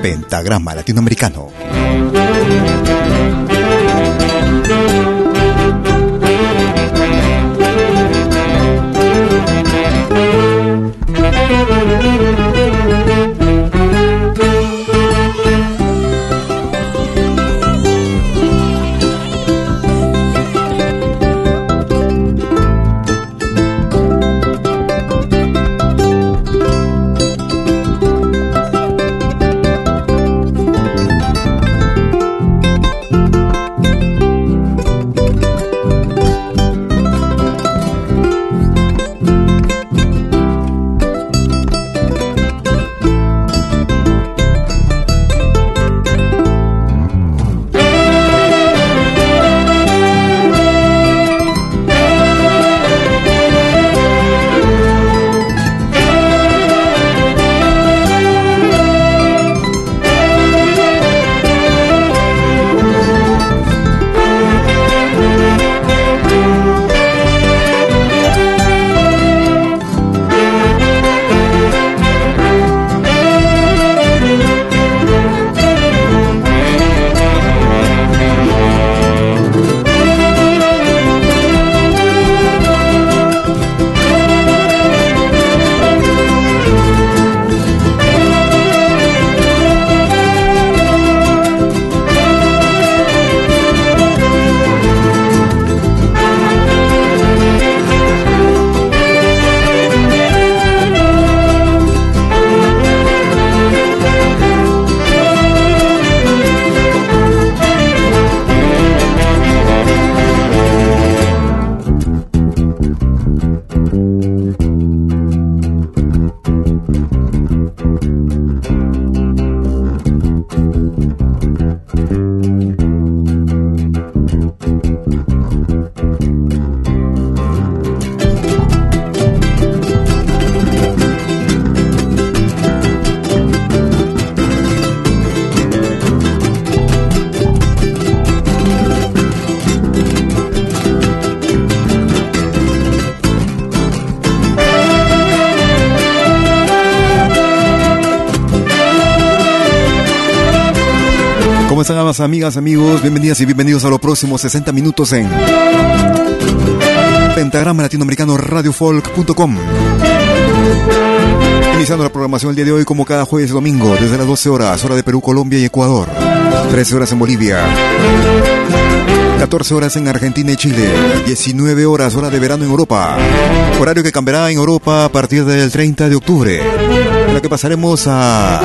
Pentagrama Latinoamericano. Amigas, amigos? Bienvenidas y bienvenidos a los próximos 60 minutos en Pentagrama Latinoamericano Radiofolk.com. Iniciando la programación el día de hoy, como cada jueves y domingo, desde las 12 horas, hora de Perú, Colombia y Ecuador, 13 horas en Bolivia, 14 horas en Argentina y Chile, 19 horas, hora de verano en Europa, horario que cambiará en Europa a partir del 30 de octubre, en la que pasaremos a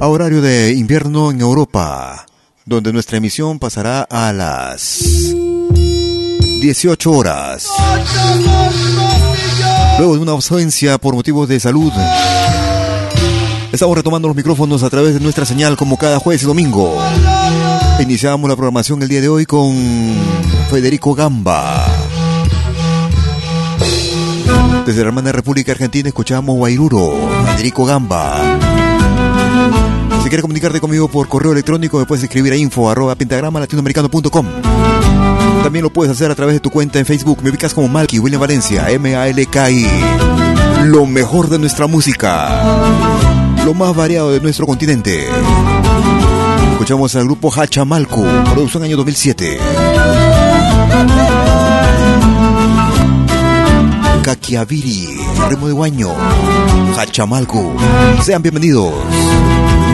a horario de invierno en Europa, donde nuestra emisión pasará a las 18 horas. Luego de una ausencia por motivos de salud, estamos retomando los micrófonos a través de nuestra señal como cada jueves y domingo. Iniciamos la programación el día de hoy con Federico Gamba. Desde la hermana República Argentina escuchamos Guairuro, Federico Gamba. Si quieres comunicarte conmigo por correo electrónico, me puedes escribir a info arroba pentagrama latinoamericano.com. También lo puedes hacer a través de tu cuenta en Facebook. Me ubicas como Malky William Valencia, M-A-L-K-I. Lo mejor de nuestra música. Lo más variado de nuestro continente. Escuchamos al grupo Hachamalco, producción año 2007. Kakiaviri, Remo de Guaño, Hachamalco. Sean bienvenidos.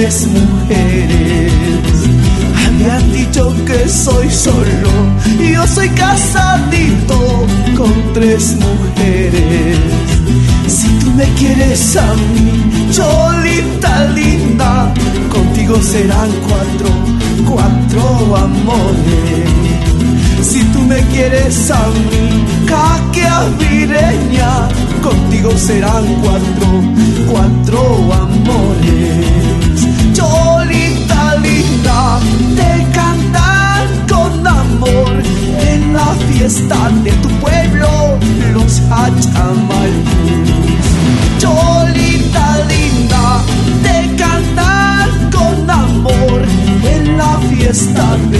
con tres mujeres. Habían dicho que soy solo y yo soy casadito con tres mujeres. Si tú me quieres a mí, cholita linda, contigo serán cuatro, cuatro amores. Si tú me quieres a mí, caquea vireña, contigo serán cuatro, cuatro amores. Cholita linda, te cantan con amor en la fiesta de tu pueblo, los hachamalcus. Cholita linda, te cantan con amor en la fiesta de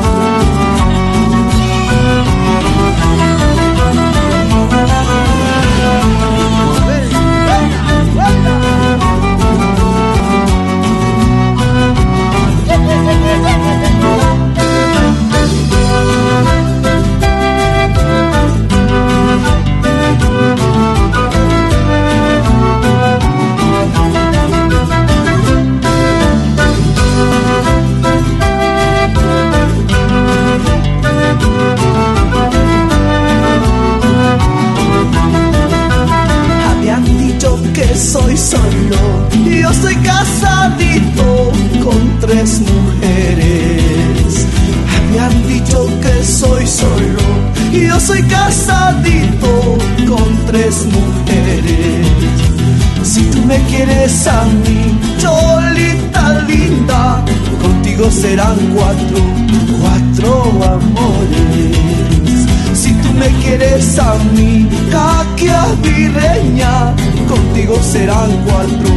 Serán cuatro, cuatro amores. Si tú me quieres a mí, caquia virreña, contigo serán cuatro,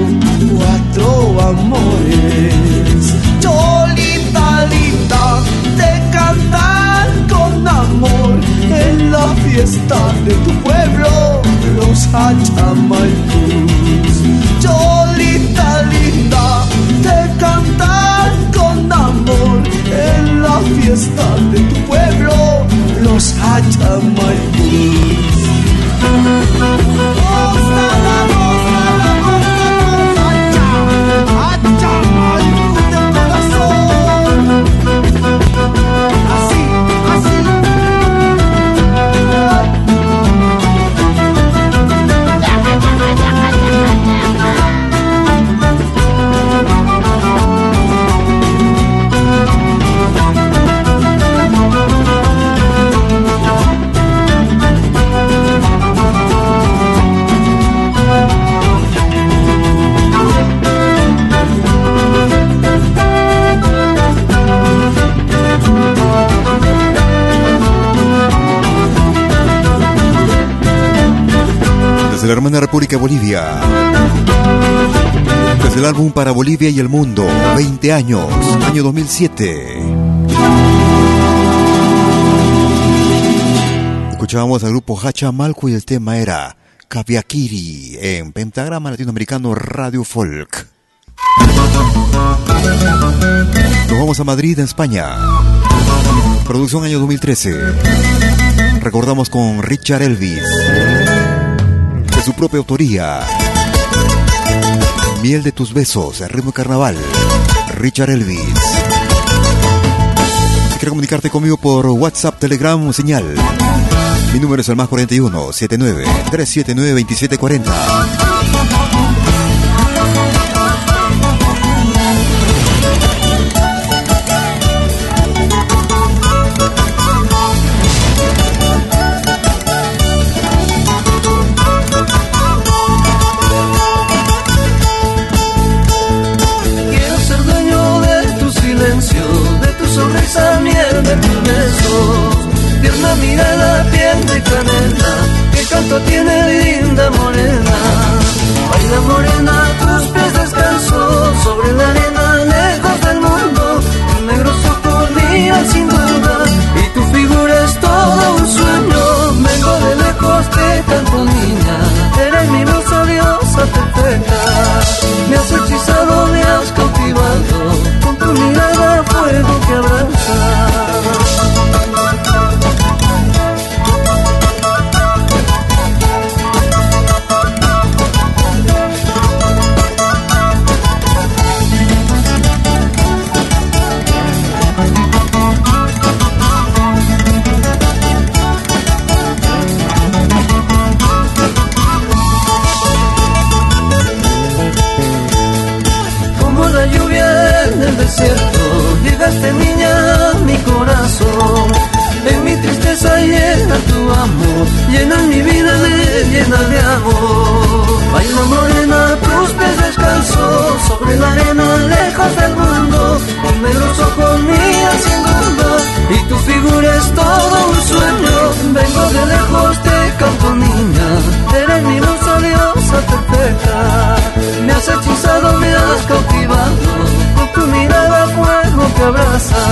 cuatro amores. Cholita linda, te cantan con amor en la fiesta de tu pueblo, los hachamalcus. Los hachamalcus. De Bolivia. Desde el álbum para Bolivia y el mundo, 20 años, año 2007. Escuchábamos al grupo Hacha Malco y el tema era Caviakiri en Pentagrama Latinoamericano Radio Folk. Nos vamos a Madrid, en España. Producción año 2013. Recordamos con Richard Elvis. Su propia autoría. Miel de tus besos, ritmo carnaval. Richard Elvis. Si quieres comunicarte conmigo por WhatsApp, Telegram señal. Mi número es el más 41 79 379 2740. Llegaste niña a mi corazón. En mi tristeza llena tu amor, llena mi vida de llena de amor. Baila morena, tus pies descalzos, sobre la arena, lejos del mundo. Con negros ojos mías sin duda, y tu fuego que abraza.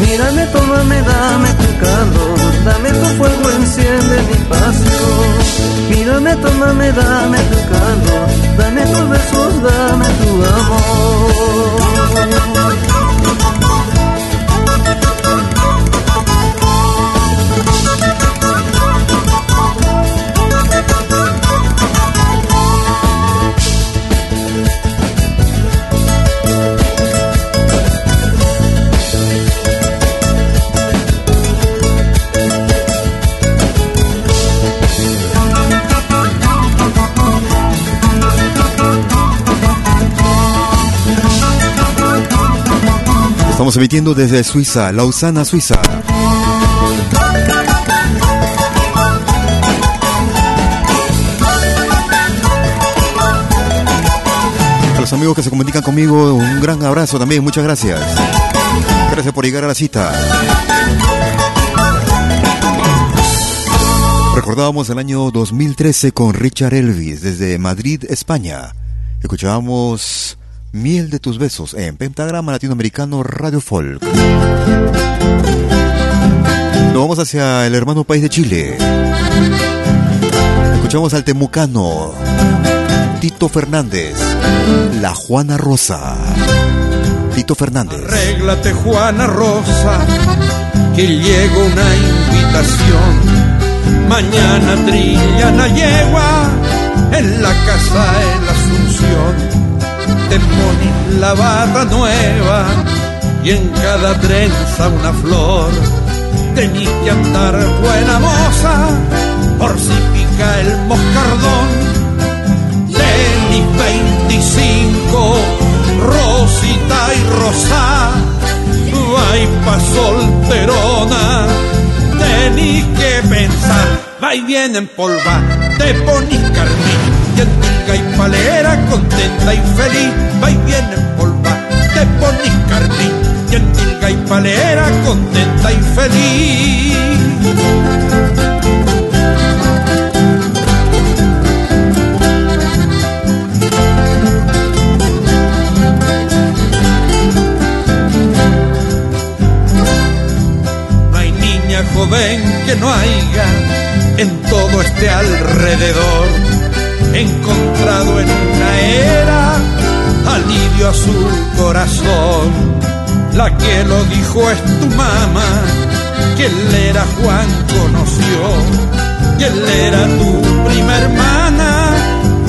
Mírame, tómame, dame tu calor, dame tu fuego, enciende mi pasión. Mírame, tómame, dame tu calor, dame tus besos, dame tu amor. Estamos emitiendo desde Suiza, Lausana, Suiza. A los amigos que se comunican conmigo, un gran abrazo también, muchas gracias. Gracias por llegar a la cita. Recordábamos el año 2013 con Richard Elvis desde Madrid, España. Escuchábamos Miel de tus besos en Pentagrama Latinoamericano Radio Folk. Nos vamos hacia el hermano país de Chile. Escuchamos al temucano Tito Fernández, la Juana Rosa. Tito Fernández. Arréglate Juana Rosa, que llega una invitación. Mañana trilla la yegua en la casa de la Asunción te pones la barra nueva y en cada trenza una flor. Tenís que andar buena moza por si pica el moscardón. Tenís 25, Rosita y Rosa, vai pa solterona. Tenís que pensar, va y viene en polva, te ponís carmín Yentunga y palera, contenta y feliz, va y viene en polva, te pones carmín. Yentunga y palera, contenta y feliz. Hay niña joven que no haya en todo este alrededor encontrado en una era alivio a su corazón. La que lo dijo es tu mamá, que él era Juan conoció, que él era tu prima hermana,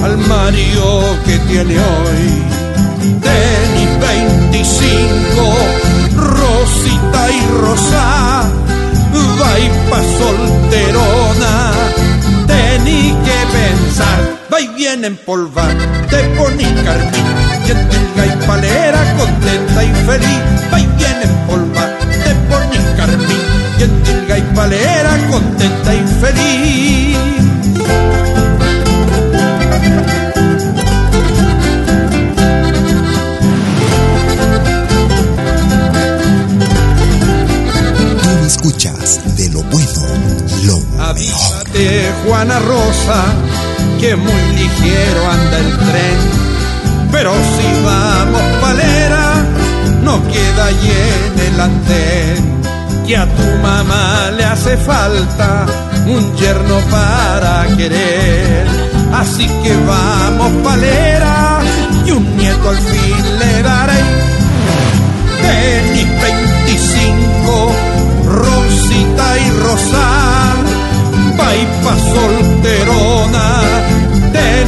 al Mario que tiene hoy. Tenis 25, Rosita y Rosa, va y pa' solterona, tení que pensar, va y viene empolvar, te poní carmín, y en y palera contenta y feliz, va y viene empolvar, te poní carmín, y en y palera contenta y feliz. escuchas de lo bueno, lo Avísate, Juana Rosa, que muy ligero anda el tren. Pero si vamos palera, no queda en el andén. Que a tu mamá le hace falta un yerno para querer. Así que vamos palera y un nieto al fin le daré. Tenis 25 Rosita y Rosal, va y pa' solterona,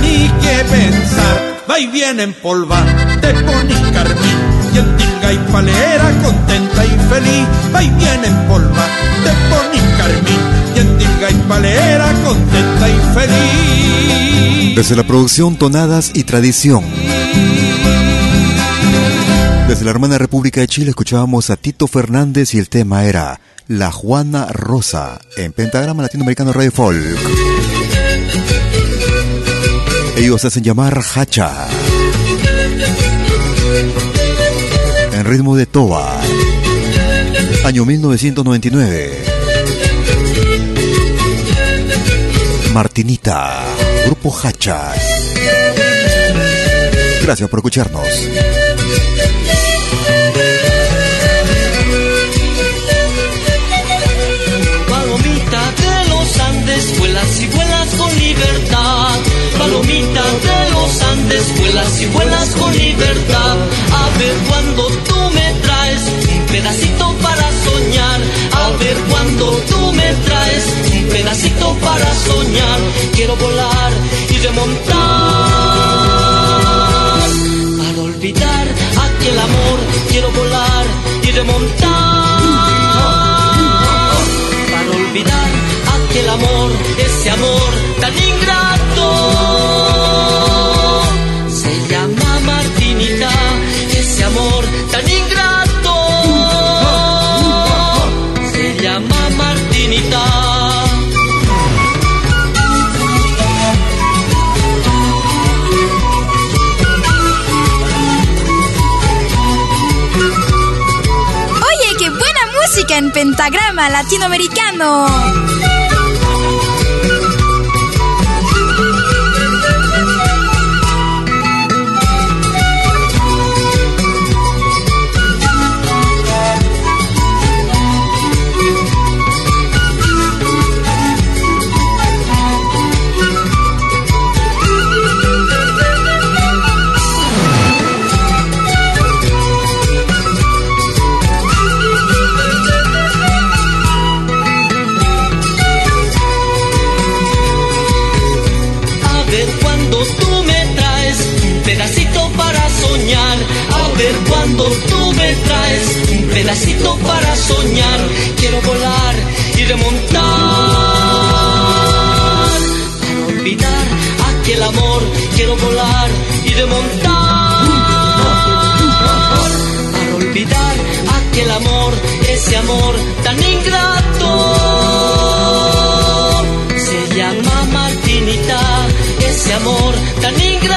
tení que pensar, va y viene en polva, te pones carmín, y en tinga y palera, contenta y feliz, va y viene en polva, te pones carmín, y en tinga y palera, contenta y feliz. Desde la producción Tonadas y Tradición. Desde la hermana República de Chile escuchábamos a Tito Fernández y el tema era La Juana Rosa en Pentagrama Latinoamericano Radio Folk. Ellos hacen llamar Hacha. En ritmo de Toba. Año 1999. Martinita. Grupo Hacha. Gracias por escucharnos. y vuelas con libertad. Palomita de los Andes, vuelas y vuelas con libertad. A ver cuando tú me traes un pedacito para soñar. A ver cuando tú me traes un pedacito para soñar. Quiero volar y remontar. Para olvidar aquel amor, quiero volar y remontar. Para olvidar el amor, ese amor amor tan ingrato. Se llama Martinita. Oye, qué buena música en pentagrama latinoamericano. Pedacito para soñar. Quiero volar y remontar. Para olvidar aquel amor, quiero volar y remontar. Para olvidar aquel amor, ese amor tan ingrato. Se llama Martinita, ese amor tan ingrato.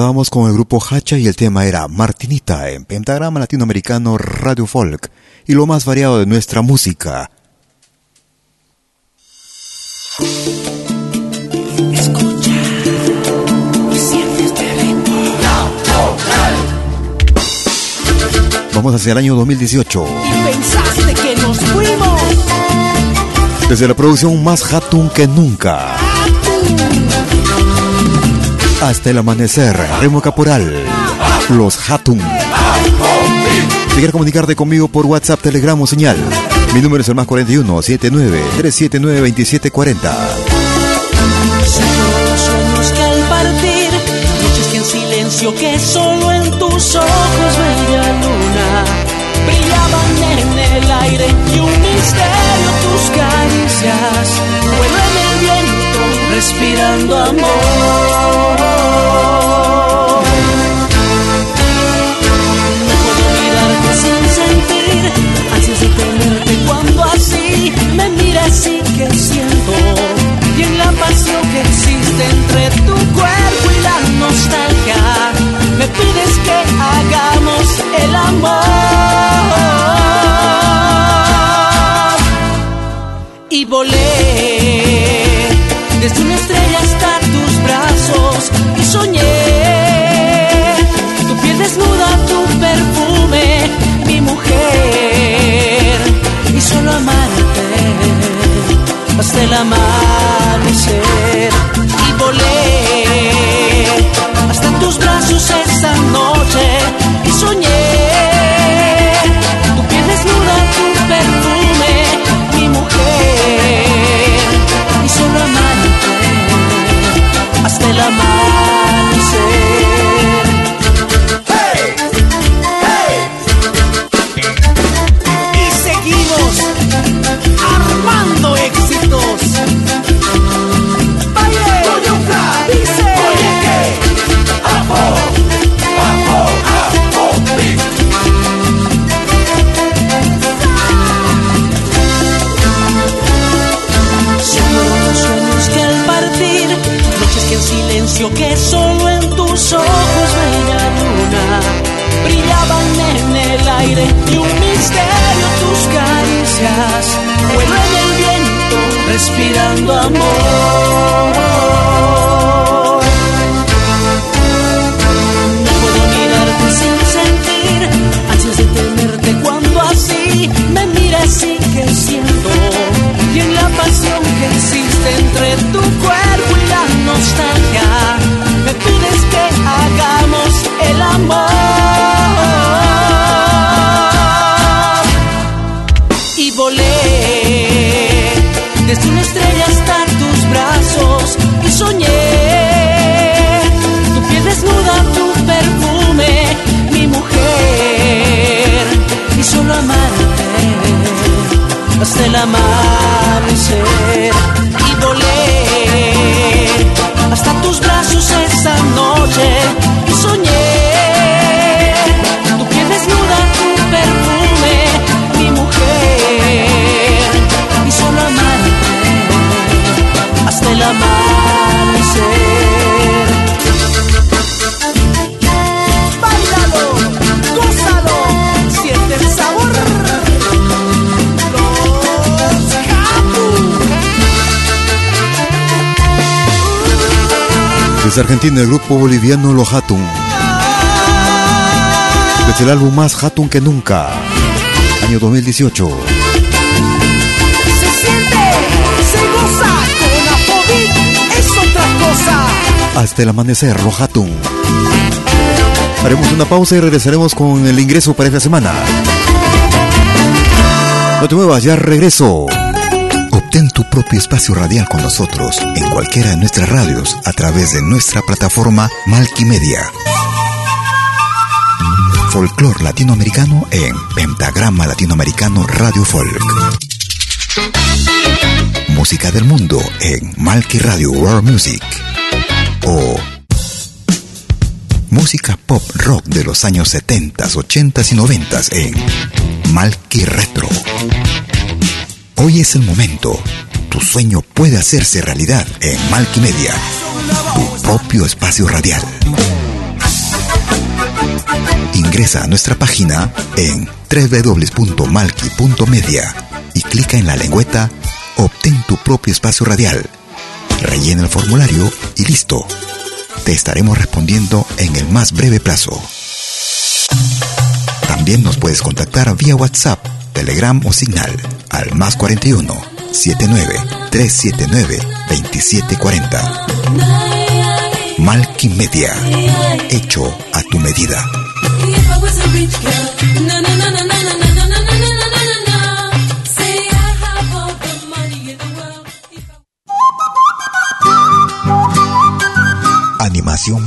Recordábamos con el grupo Hacha y el tema era Martinita en Pentagrama Latinoamericano Radio Folk y lo más variado de nuestra música. Escucha y siente este ritmo. Vamos hacia el año 2018. Y pensaste que nos fuimos. Desde la producción más Hatun que nunca. Hasta el amanecer, Remo Caporal, Los Hatun. Si quieres comunicarte conmigo por WhatsApp, Telegram o señal, mi número es el más 41 79 379 2740. Sueños que al partir, noches que en silencio, que solo en tus ojos, bella luna, brillaban en el aire y un misterio tus caricias, el respirando amor. Así me miras y que siento, y en la pasión que existe entre tu cuerpo y la nostalgia, me pides respirando amor. No puedo mirarte sin sentir, ansias de tenerte cuando así me miras y que siento, y en la pasión que existe entre tu cuerpo y la nostalgia, desde una Desde Argentina, el grupo boliviano Los Hatun. Desde el álbum más Hatun que nunca, año 2018. Se siente, se goza con es otra cosa. Hasta el amanecer, Los Hatun. Haremos una pausa y regresaremos con el ingreso para esta semana. No te muevas, ya regreso. Obtén tu propio espacio radial con nosotros en cualquiera de nuestras radios a través de nuestra plataforma Malquimedia. Folclor latinoamericano en Pentagrama Latinoamericano Radio Folk. Música del mundo en Malqui Radio World Music. O música pop rock de los años 70, 80 y 90 en Malqui Retro. Hoy es el momento. Tu sueño puede hacerse realidad en Malquimedia, tu propio espacio radial. Ingresa a nuestra página en www.malki.media y clica en la lengüeta Obtén tu propio espacio radial. Rellena el formulario y listo. Te estaremos respondiendo en el más breve plazo. También nos puedes contactar vía WhatsApp, Telegram o Signal al más 41 79 379 2740. Malky Media, hecho a tu medida.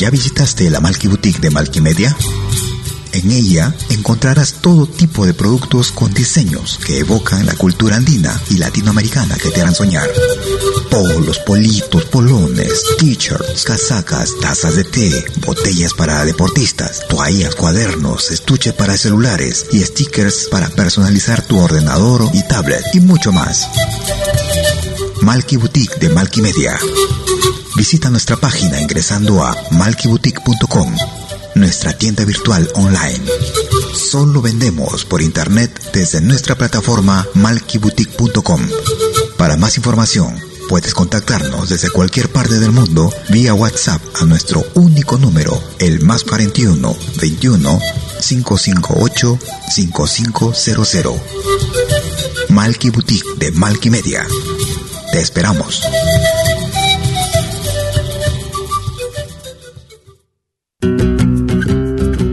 Ya visitaste la Malky Boutique de Malky Media? En ella encontrarás todo tipo de productos con diseños que evocan la cultura andina y latinoamericana que te harán soñar. Polos, politos, polones, t-shirts, casacas, tazas de té, botellas para deportistas, toallas, cuadernos, estuche para celulares y stickers para personalizar tu ordenador y tablet y mucho más. Malky Boutique de Malky Media. Visita nuestra página ingresando a malkyboutique.com nuestra tienda virtual online. Solo vendemos por internet desde nuestra plataforma malkyboutique.com. Para más información, puedes contactarnos desde cualquier parte del mundo vía WhatsApp a nuestro único número, el más 41 21 558 5500. Malky Boutique de Malky Media. Te esperamos.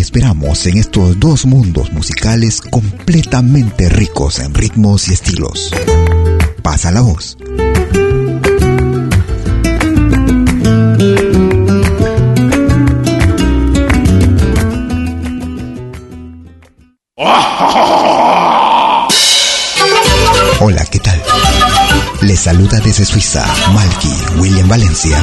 Esperamos en estos dos mundos musicales completamente ricos en ritmos y estilos. Pasa la voz. Hola, ¿qué tal? Les saluda desde Suiza Malky William Valencia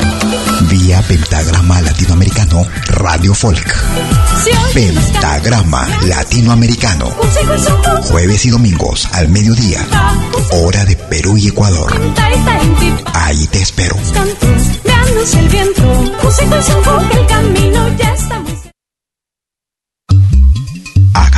Vía Pentagrama Latinoamericano Radio Folk. Pentagrama Latinoamericano. Jueves y domingos al mediodía. Hora de Perú y Ecuador. Ahí te espero. Haga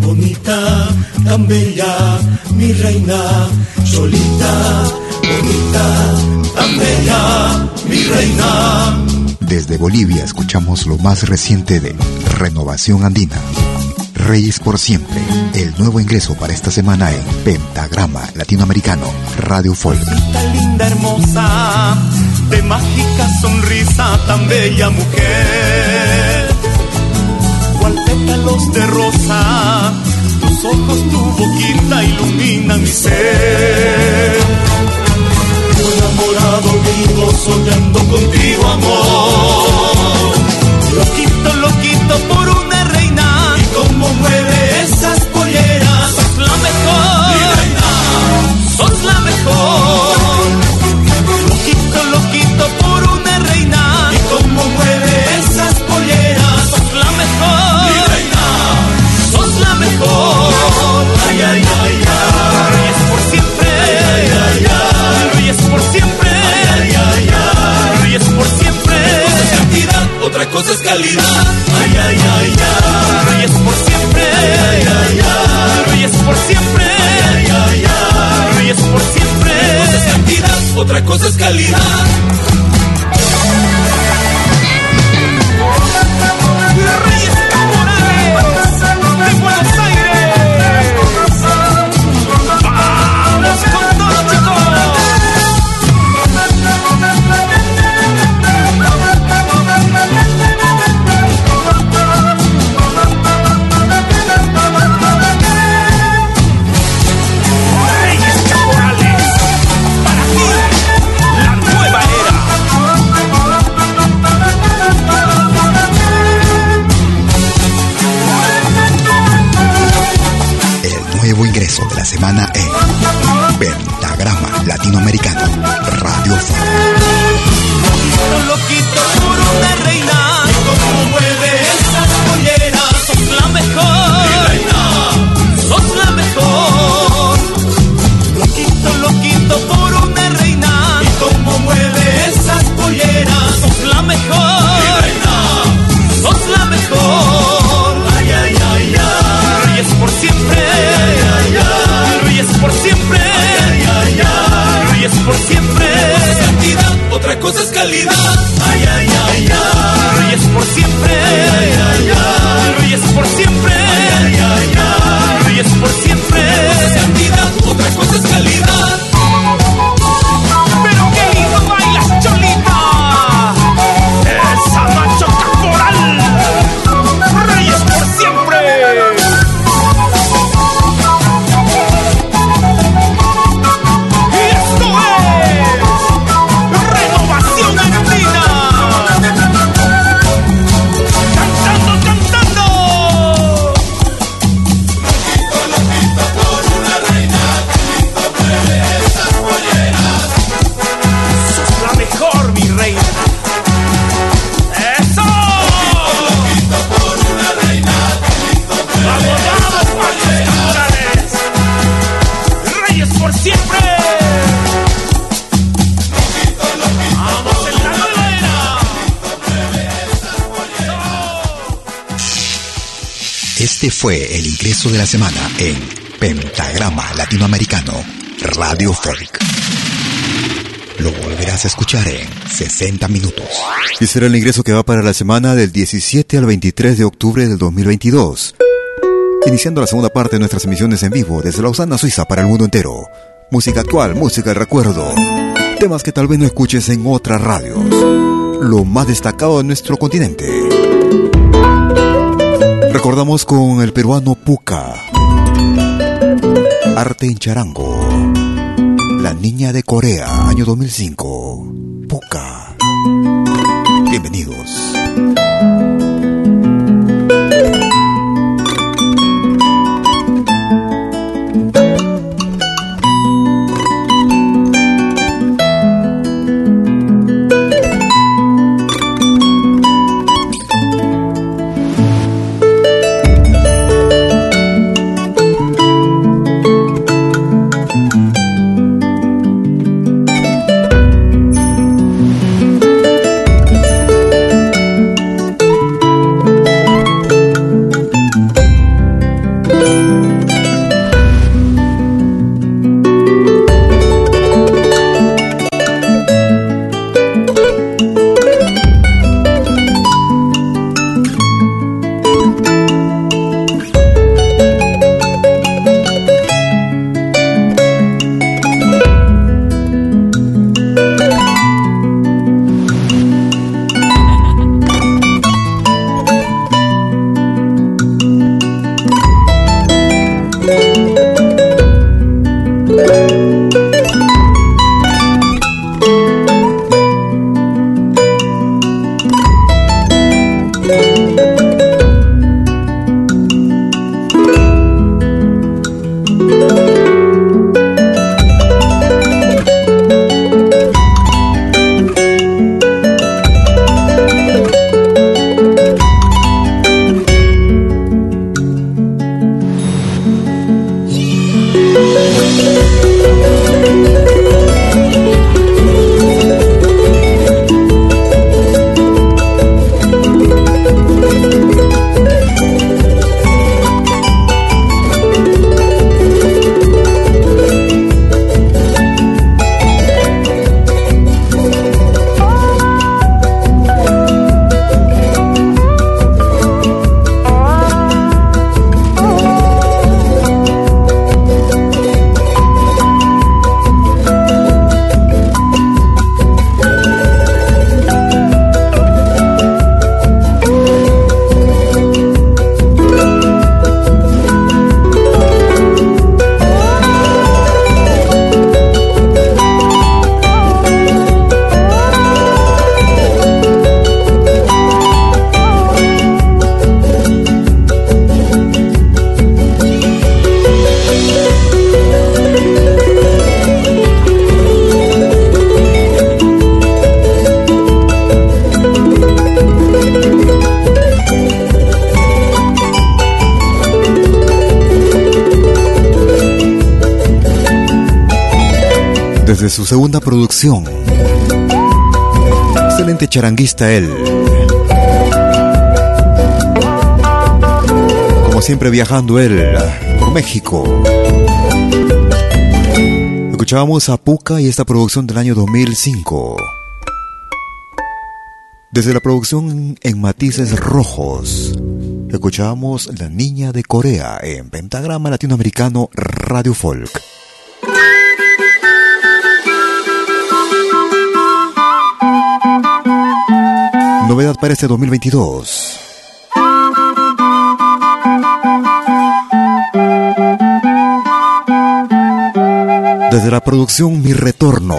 bonita, tan bella, mi reina. Solita, bonita, tan bella, mi reina. Desde Bolivia escuchamos lo más reciente de Renovación Andina. Reyes por siempre, el nuevo ingreso para esta semana en Pentagrama Latinoamericano Radio Folk. Tan linda, hermosa, de mágica sonrisa, tan bella mujer. Cual pétalos de rosa, tus ojos, tu boquita iluminan mi ser. Yo enamorado vivo soñando contigo, amor. Loquito, loquito por una de la semana en Pentagrama Latinoamericano Radio Folk. Lo volverás a escuchar en 60 minutos. Y será el ingreso que va para la semana del 17 al 23 de octubre del 2022. Iniciando la segunda parte de nuestras emisiones en vivo desde Lausana, Suiza para el mundo entero. Música actual, música de recuerdo. Temas que tal vez no escuches en otras radios. Lo más destacado de nuestro continente. Recordamos con el peruano Puca. Arte en charango. La niña de Corea, año 2005. Puca. Bienvenidos. Desde su segunda producción. Excelente charanguista él. Como siempre viajando él por México. Escuchábamos a Puca y esta producción del año 2005. Desde la producción en matices rojos, escuchábamos La Niña de Corea en Pentagrama Latinoamericano Radio Folk. Novedad para este 2022. Desde la producción Mi Retorno.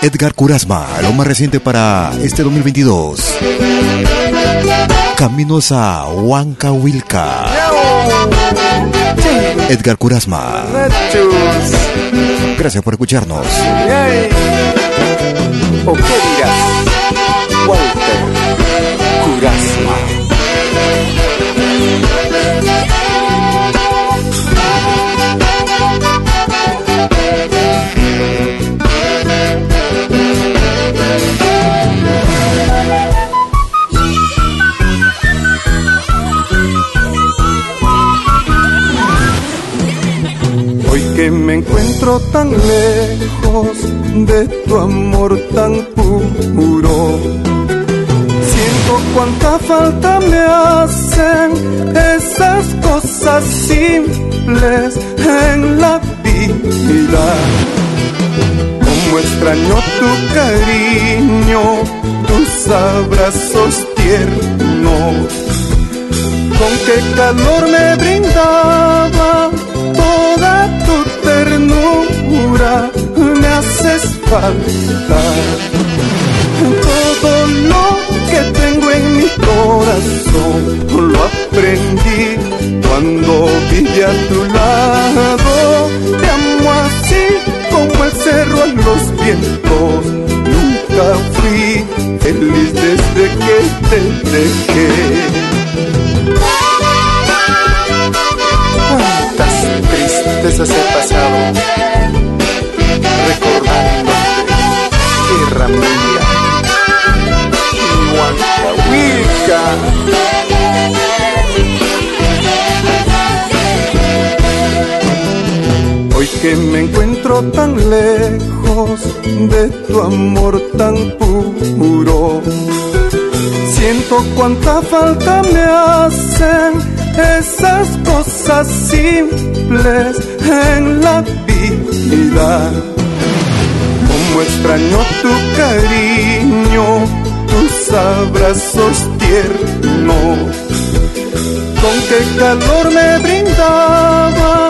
Edgar Curasma, lo más reciente para este 2022. Caminos a Huancahuilca. Edgar Curasma. Gracias por escucharnos. ¿O qué dirás? Walter Curasma. que me encuentro tan lejos de tu amor tan puro. Cuánta falta me hacen esas cosas simples en la vida. Como extraño tu cariño, tus abrazos tiernos. Con qué calor me brindaba tu ternura me haces falta. Todo lo que tengo en mi corazón lo aprendí cuando viví a tu lado. Te amo así como el cerro a los vientos. Nunca fui feliz desde que te dejé. tristezas he pasado, recordándote, tierra mía, Hoy que me encuentro tan lejos de tu amor tan puro, siento cuánta falta me hacen esas cosas simples en la vida. Como extraño tu cariño, tus abrazos tiernos. Con qué calor me brindaba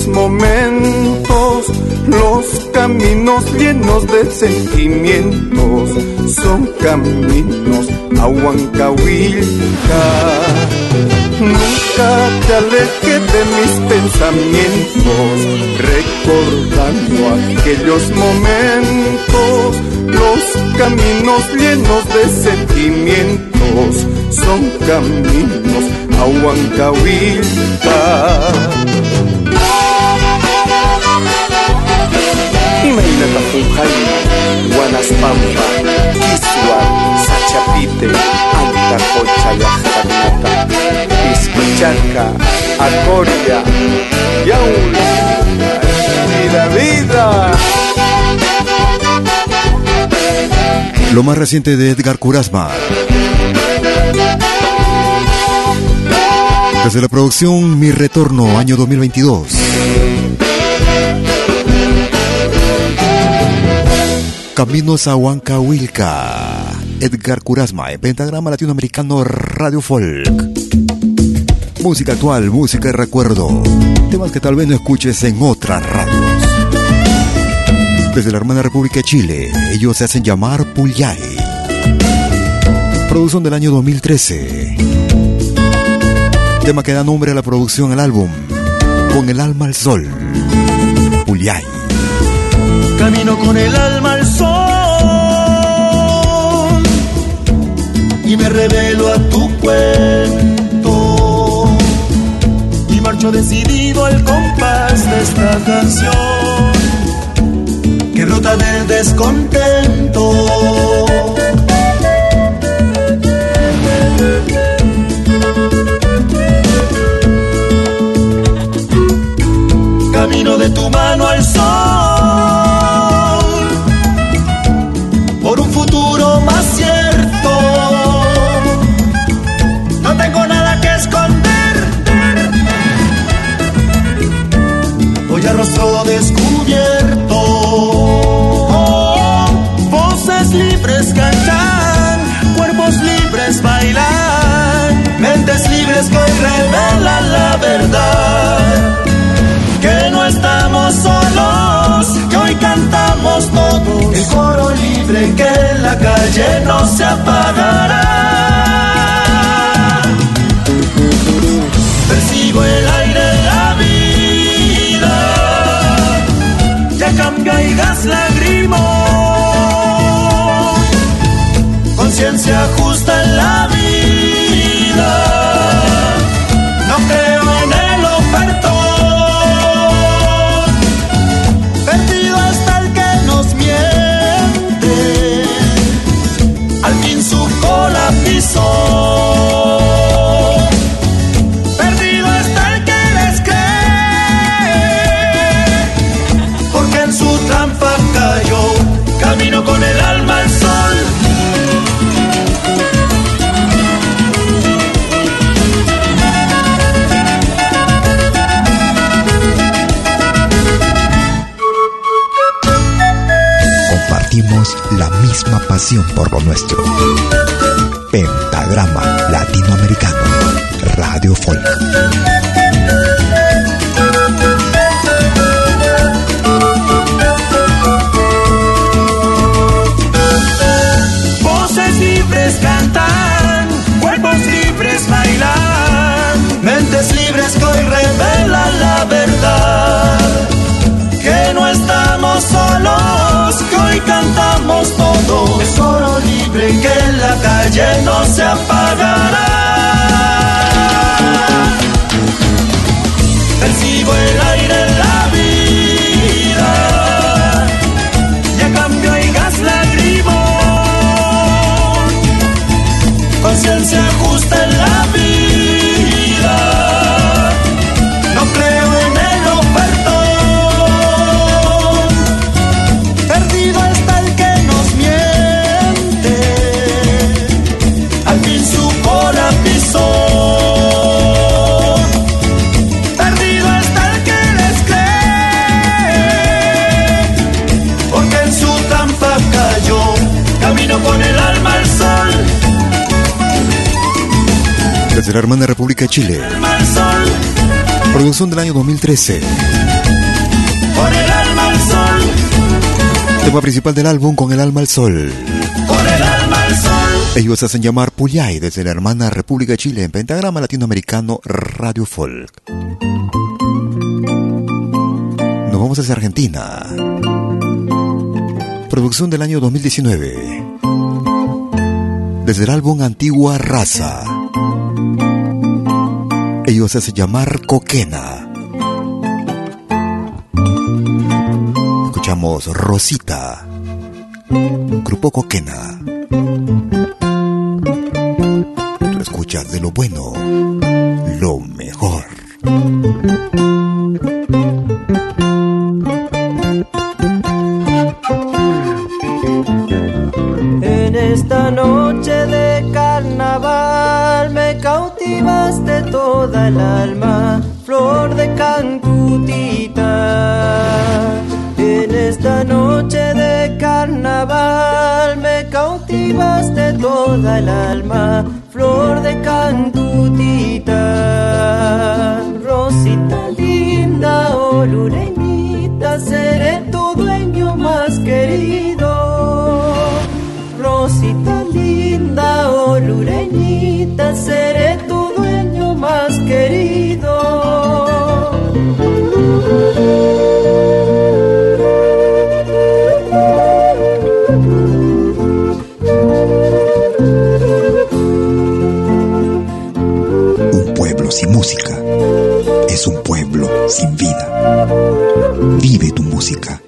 aquellos momentos, los caminos llenos de sentimientos, son caminos a Huancahuilca. Nunca te aleje de mis pensamientos, recordando aquellos momentos, los caminos llenos de sentimientos, son caminos a Huancahuilca. Imainata Funjaina, Guanaspampa, Kiswa, Sachapite, Antacocha, Yajtanata, Piscucharca, Acoria, Yaul, vida, vida. Lo más reciente de Edgar Curasma Desde la producción Mi Retorno, año 2022. Caminos a Huancahuilca. Edgar Curasma, en Pentagrama Latinoamericano Radio Folk. Música actual, música de recuerdo. Temas que tal vez no escuches en otras radios. Desde la hermana República de Chile, ellos se hacen llamar Puyay. Producción del año 2013. Tema que da nombre a la producción al álbum. Con el alma al sol. Puyay. Camino con el alma al sol y me revelo a tu cuento y marcho decidido al compás de esta canción que rota del descontento. Camino de tu mano cantamos todos. El coro libre que en la calle no se apagará. Percibo el aire de la vida, ya cambia y gas lágrimo. Conciencia justa en la vida, pasión por lo nuestro. Pentagrama Latinoamericano. Radio Folk. La calle no se apagará. Desde la hermana República de Chile. Producción del año 2013. con el alma al sol, Tema principal del álbum Con el alma al sol. el alma al sol. Ellos hacen llamar Puyay desde la hermana República de Chile en Pentagrama Latinoamericano Radio Folk. Nos vamos hacia Argentina. Producción del año 2019. Desde el álbum Antigua Raza. Ellos hacen llamar Coquena. Escuchamos Rosita. Grupo Coquena. Tú escuchas de lo bueno, lo el alma, flor de cantutita. En esta noche de carnaval me cautivaste toda el alma, música.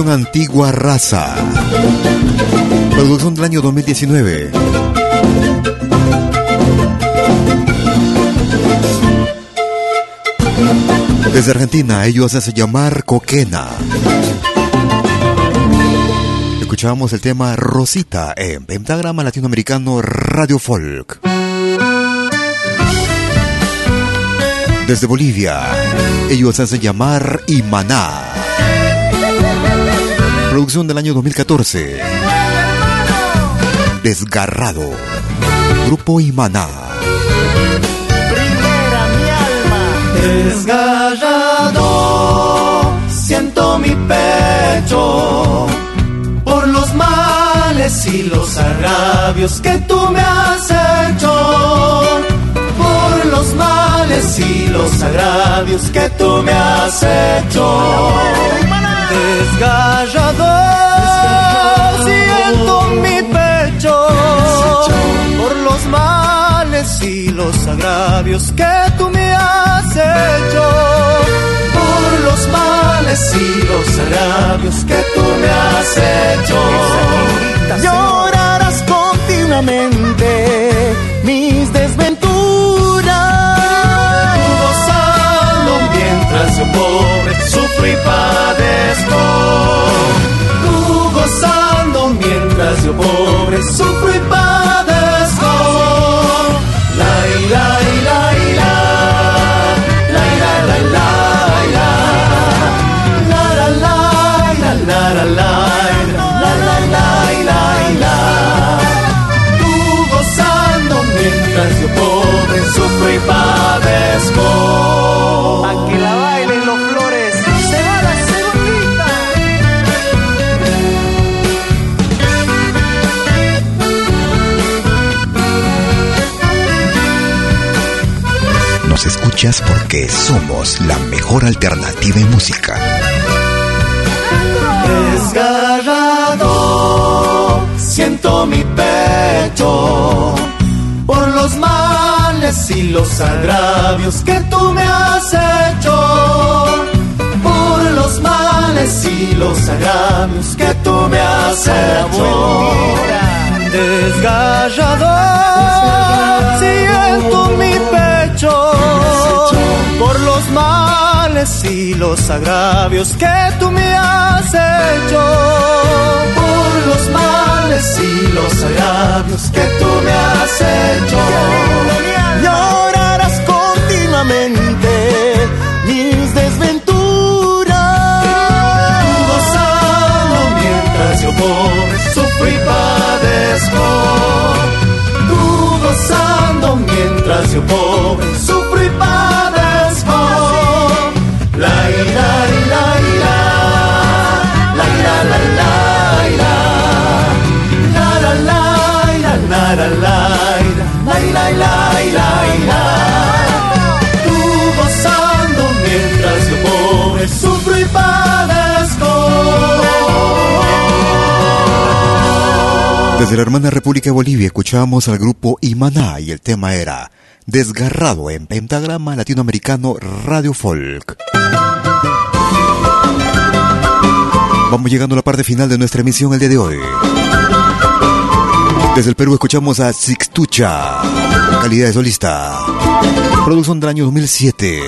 Producción Antigua Raza. Producción del año 2019. Desde Argentina, ellos hacen llamar Coquena. Escuchábamos el tema Rosita en Pentagrama Latinoamericano Radio Folk. Desde Bolivia, ellos hacen llamar Imaná. Producción del año 2014. Desgarrado. Grupo Imaná. Desgarrado, siento mi pecho por los males y los agravios que tú me has hecho. Por los males y los agravios que tú me has hecho. Desgarrado, siento mi pecho por los males y los agravios que tú me has hecho. Por los males y los agravios que tú me has hecho. Llorarás continuamente mis desventuras. Yo pobre sufro y padezco. Tú gozando mientras yo pobre sufro y padezco. La. La ira, la ira, ira. La la la, ira, la la la, ira. La la la, nos escuchas porque somos la mejor alternativa en música. Desgarrado, siento mi pecho por los males y los agravios que tú me has hecho. Por los males y los agravios que tú me has hecho. Desgarrado, siento males y los agravios que tú me has hecho. Por los males y los agravios que tú me has hecho. Llorarás continuamente mis desventuras. Gozando mientras yo pobre sufro y padezco. Tú gozando mientras yo pobre Desde la hermana República de Bolivia escuchábamos al grupo Imaná y el tema era Desgarrado en pentagrama latinoamericano Radio Folk. Vamos llegando a la parte final de nuestra emisión el día de hoy. Desde el Perú escuchamos a Sixtucha, calidad de solista. Producción del año 2007.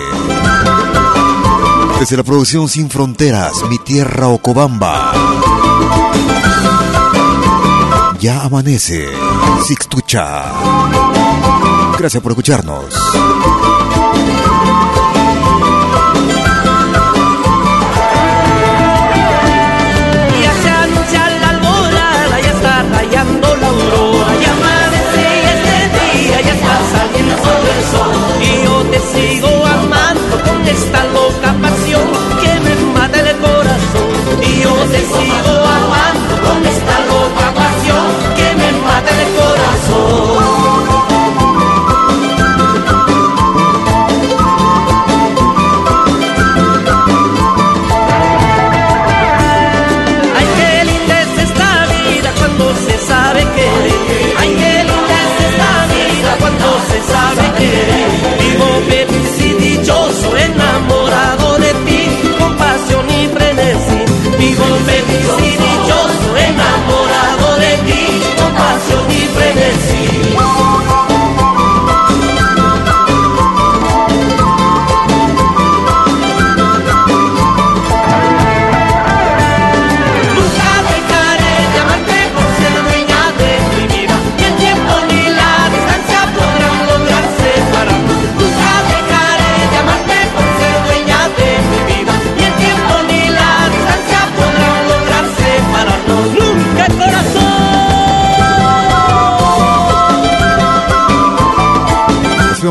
Desde la producción Sin Fronteras, Mi Tierra Ocobamba. Ya amanece, Sixtucha. Gracias por escucharnos. Te sigo amando con esta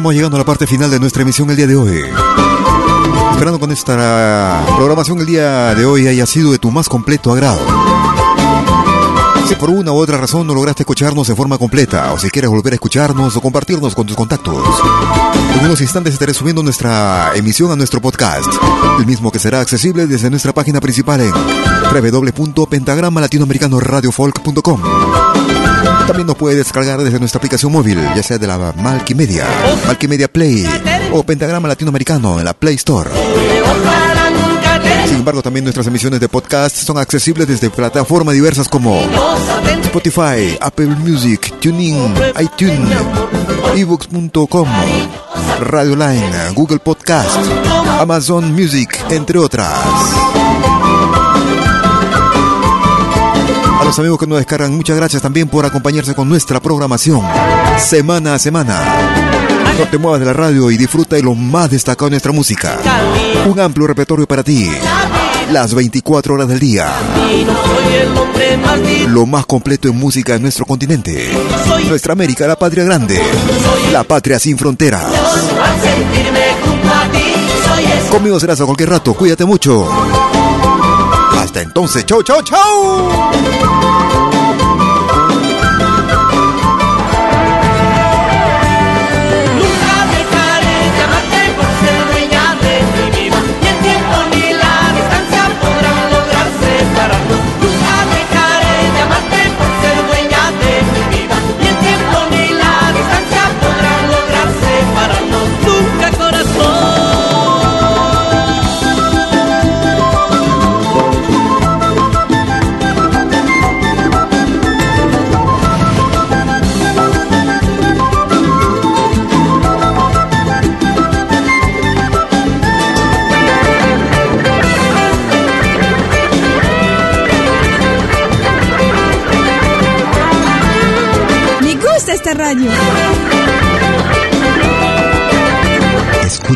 vamos llegando a la parte final de nuestra emisión el día de hoy. Esperando con esta programación el día de hoy haya sido de tu más completo agrado. Si por una u otra razón no lograste escucharnos en forma completa, o si quieres volver a escucharnos o compartirnos con tus contactos, en unos instantes estaré subiendo nuestra emisión a nuestro podcast, el mismo que será accesible desde nuestra página principal en www.pentagramalatinoamericanoradiofolk.com. También nos puede descargar desde nuestra aplicación móvil, ya sea de la Malkimedia, Malkimedia Play o Pentagrama Latinoamericano en la Play Store. Sin embargo, también nuestras emisiones de podcast son accesibles desde plataformas diversas como Spotify, Apple Music, TuneIn, iTunes, ebooks.com, Radio Line, Google Podcast, Amazon Music, entre otras. Los amigos que nos descargan, muchas gracias también por acompañarse con nuestra programación semana a semana. No te muevas de la radio y disfruta de lo más destacado de nuestra música. Un amplio repertorio para ti. Las 24 horas del día. Lo más completo en música en nuestro continente. Nuestra América, la patria grande. La patria sin fronteras. Conmigo serás a cualquier rato. Cuídate mucho. Hasta entonces. Chau, chau, chau.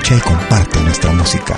Y comparte nuestra música.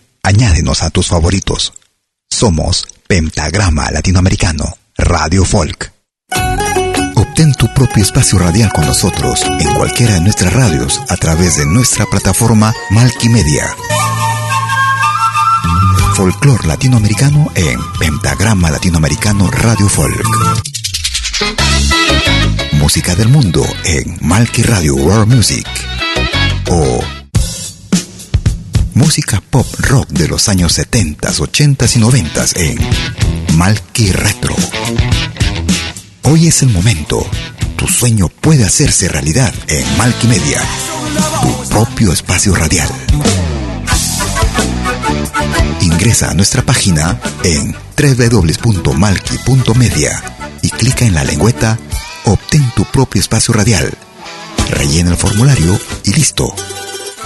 Añádenos a tus favoritos. Somos Pentagrama Latinoamericano, Radio Folk. Obtén tu propio espacio radial con nosotros en cualquiera de nuestras radios a través de nuestra plataforma Malquimedia. Folklore latinoamericano en Pentagrama Latinoamericano Radio Folk. Música del mundo en Malki Radio World Music. O música pop rock de los años 70, 80 y 90 en Malky Retro. Hoy es el momento. Tu sueño puede hacerse realidad en Malky Media, tu propio espacio radial. Ingresa a nuestra página en www.malky.media y clica en la lengüeta Obtén tu propio espacio radial. Rellena el formulario y listo